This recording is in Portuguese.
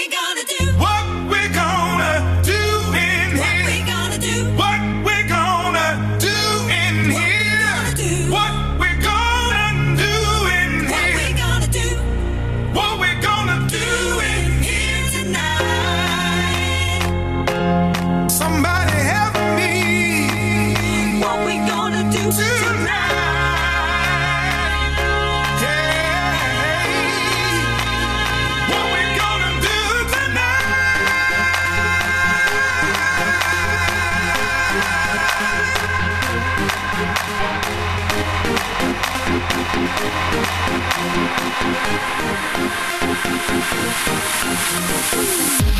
we gonna do? Música